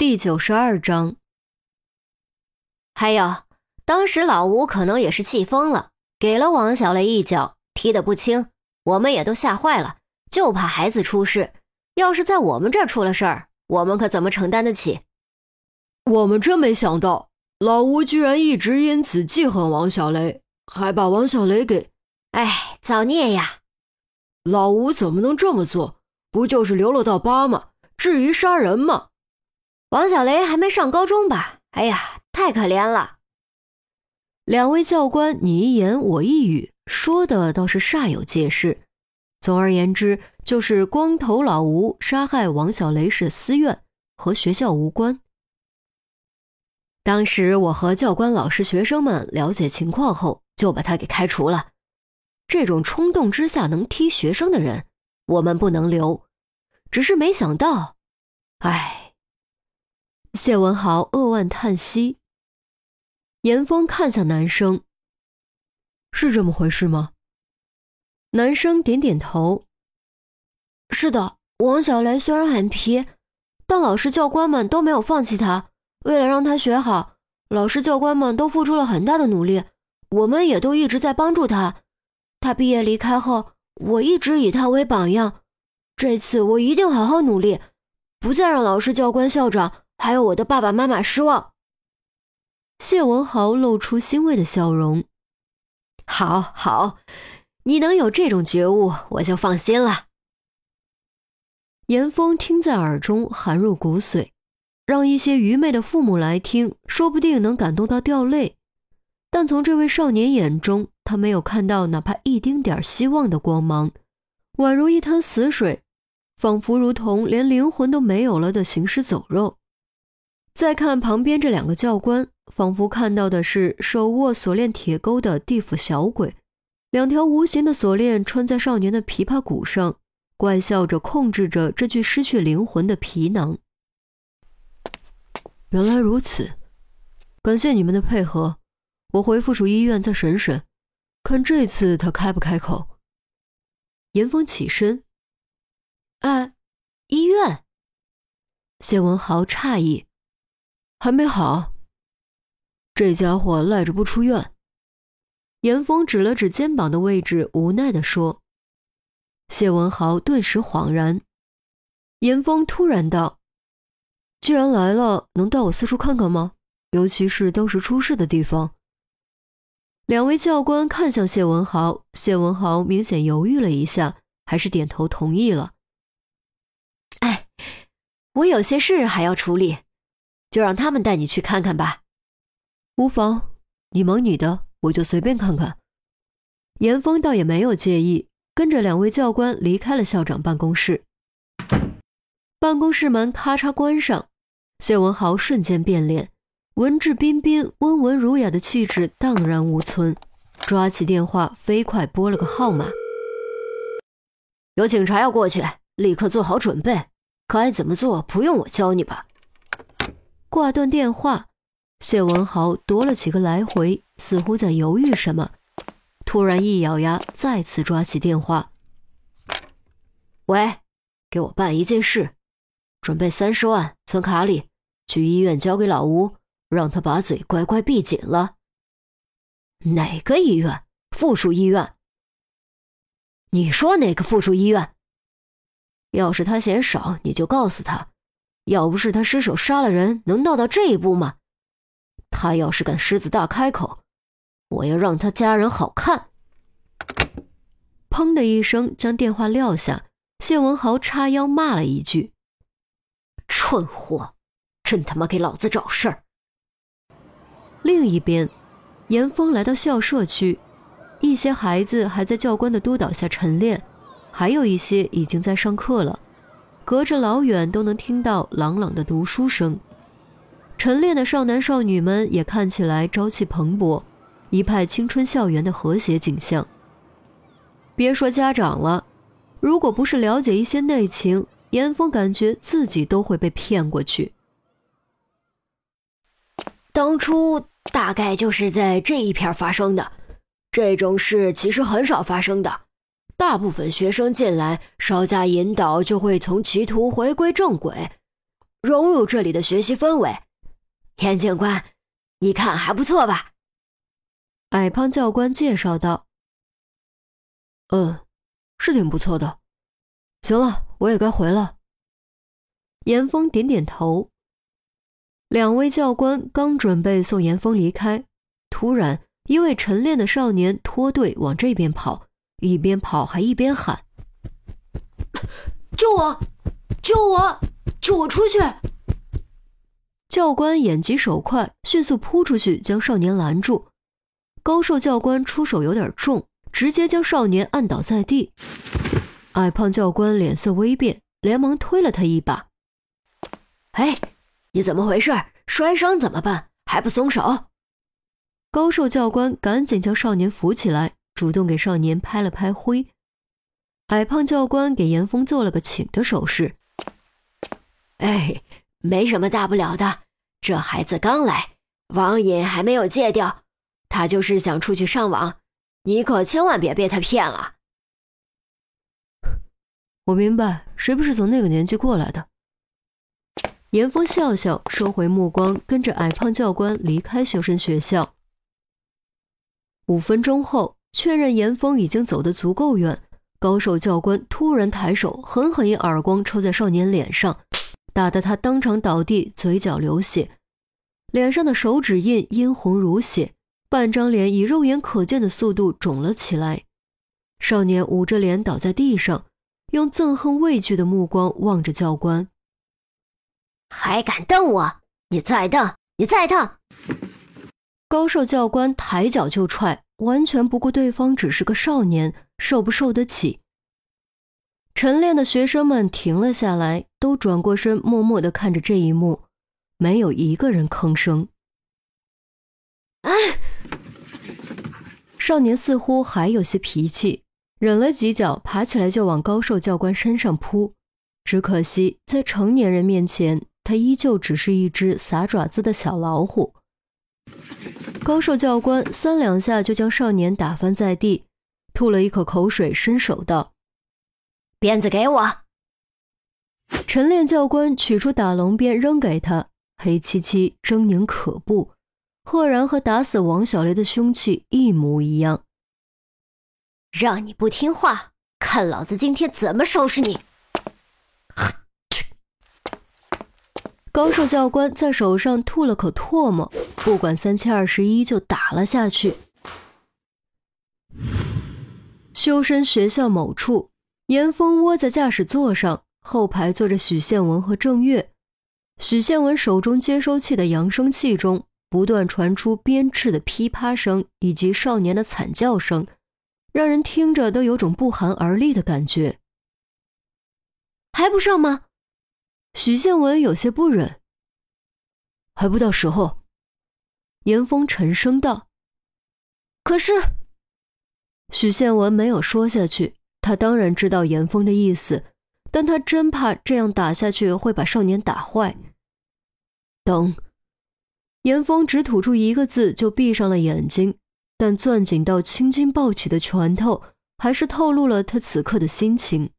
第九十二章。还有，当时老吴可能也是气疯了，给了王小雷一脚，踢得不轻，我们也都吓坏了，就怕孩子出事。要是在我们这儿出了事儿，我们可怎么承担得起？我们真没想到，老吴居然一直因此记恨王小雷，还把王小雷给……哎，造孽呀！老吴怎么能这么做？不就是留了道疤吗？至于杀人吗？王小雷还没上高中吧？哎呀，太可怜了。两位教官你一言我一语，说的倒是煞有介事。总而言之，就是光头老吴杀害王小雷是私怨，和学校无关。当时我和教官、老师、学生们了解情况后，就把他给开除了。这种冲动之下能踢学生的人，我们不能留。只是没想到，唉。谢文豪扼腕叹息。严峰看向男生：“是这么回事吗？”男生点点头：“是的。王小雷虽然很皮，但老师教官们都没有放弃他。为了让他学好，老师教官们都付出了很大的努力，我们也都一直在帮助他。他毕业离开后，我一直以他为榜样。这次我一定好好努力，不再让老师教官校长。”还有我的爸爸妈妈失望。谢文豪露出欣慰的笑容。好好，你能有这种觉悟，我就放心了。严峰听在耳中，寒入骨髓。让一些愚昧的父母来听，说不定能感动到掉泪。但从这位少年眼中，他没有看到哪怕一丁点希望的光芒，宛如一滩死水，仿佛如同连灵魂都没有了的行尸走肉。再看旁边这两个教官，仿佛看到的是手握锁链铁钩的地府小鬼，两条无形的锁链穿在少年的琵琶骨上，怪笑着控制着这具失去灵魂的皮囊。原来如此，感谢你们的配合，我回附属医院再审审，看这次他开不开口。严峰起身，哎，医院？谢文豪诧异。还没好，这家伙赖着不出院。严峰指了指肩膀的位置，无奈地说：“谢文豪顿时恍然。”严峰突然道：“既然来了，能带我四处看看吗？尤其是当时出事的地方。”两位教官看向谢文豪，谢文豪明显犹豫了一下，还是点头同意了。“哎，我有些事还要处理。”就让他们带你去看看吧，无妨。你忙你的，我就随便看看。严峰倒也没有介意，跟着两位教官离开了校长办公室。办公室门咔嚓关上，谢文豪瞬间变脸，文质彬彬、温文儒雅的气质荡然无存，抓起电话飞快拨了个号码：“有警察要过去，立刻做好准备，该怎么做不用我教你吧。”挂断电话，谢文豪多了几个来回，似乎在犹豫什么。突然一咬牙，再次抓起电话：“喂，给我办一件事，准备三十万存卡里，去医院交给老吴，让他把嘴乖乖闭紧了。哪个医院？附属医院。你说哪个附属医院？要是他嫌少，你就告诉他。”要不是他失手杀了人，能闹到这一步吗？他要是敢狮子大开口，我要让他家人好看！砰的一声，将电话撂下。谢文豪叉腰骂了一句：“蠢货，真他妈给老子找事儿！”另一边，严峰来到校舍区，一些孩子还在教官的督导下晨练，还有一些已经在上课了。隔着老远都能听到朗朗的读书声，晨练的少男少女们也看起来朝气蓬勃，一派青春校园的和谐景象。别说家长了，如果不是了解一些内情，严峰感觉自己都会被骗过去。当初大概就是在这一片发生的，这种事其实很少发生的。大部分学生进来稍加引导，就会从歧途回归正轨。融入这里的学习氛围。严警官，你看还不错吧？矮胖教官介绍道：“嗯，是挺不错的。行了，我也该回了。”严峰点点头。两位教官刚准备送严峰离开，突然，一位晨练的少年脱队往这边跑，一边跑还一边喊：“救我！救我！救我出去！”教官眼疾手快，迅速扑出去将少年拦住。高瘦教官出手有点重，直接将少年按倒在地。矮胖教官脸色微变，连忙推了他一把。“哎，你怎么回事？摔伤怎么办？还不松手？”高瘦教官赶紧将少年扶起来，主动给少年拍了拍灰。矮胖教官给严峰做了个请的手势。“哎，没什么大不了的，这孩子刚来，网瘾还没有戒掉。”他就是想出去上网，你可千万别被他骗了。我明白，谁不是从那个年纪过来的？严峰笑笑，收回目光，跟着矮胖教官离开修身学校。五分钟后，确认严峰已经走得足够远，高手教官突然抬手，狠狠一耳光抽在少年脸上，打得他当场倒地，嘴角流血，脸上的手指印殷红如血。半张脸以肉眼可见的速度肿了起来，少年捂着脸倒在地上，用憎恨畏惧的目光望着教官。还敢瞪我？你再瞪，你再瞪！高瘦教官抬脚就踹，完全不顾对方只是个少年，受不受得起。晨练的学生们停了下来，都转过身，默默地看着这一幕，没有一个人吭声。哎。少年似乎还有些脾气，忍了几脚，爬起来就往高瘦教官身上扑。只可惜，在成年人面前，他依旧只是一只撒爪子的小老虎。高瘦教官三两下就将少年打翻在地，吐了一口口水，伸手道：“鞭子给我。”晨练教官取出打龙鞭扔给他，黑漆漆，狰狞可怖。赫然和打死王小雷的凶器一模一样。让你不听话，看老子今天怎么收拾你！高瘦教官在手上吐了口唾沫，不管三七二十一就打了下去。修身学校某处，严峰窝在驾驶座上，后排坐着许宪文和郑月。许宪文手中接收器的扬声器中。不断传出鞭笞的噼啪声以及少年的惨叫声，让人听着都有种不寒而栗的感觉。还不上吗？许宪文有些不忍。还不到时候。严峰沉声道。可是，许宪文没有说下去。他当然知道严峰的意思，但他真怕这样打下去会把少年打坏。等。严峰只吐出一个字，就闭上了眼睛。但攥紧到青筋暴起的拳头，还是透露了他此刻的心情。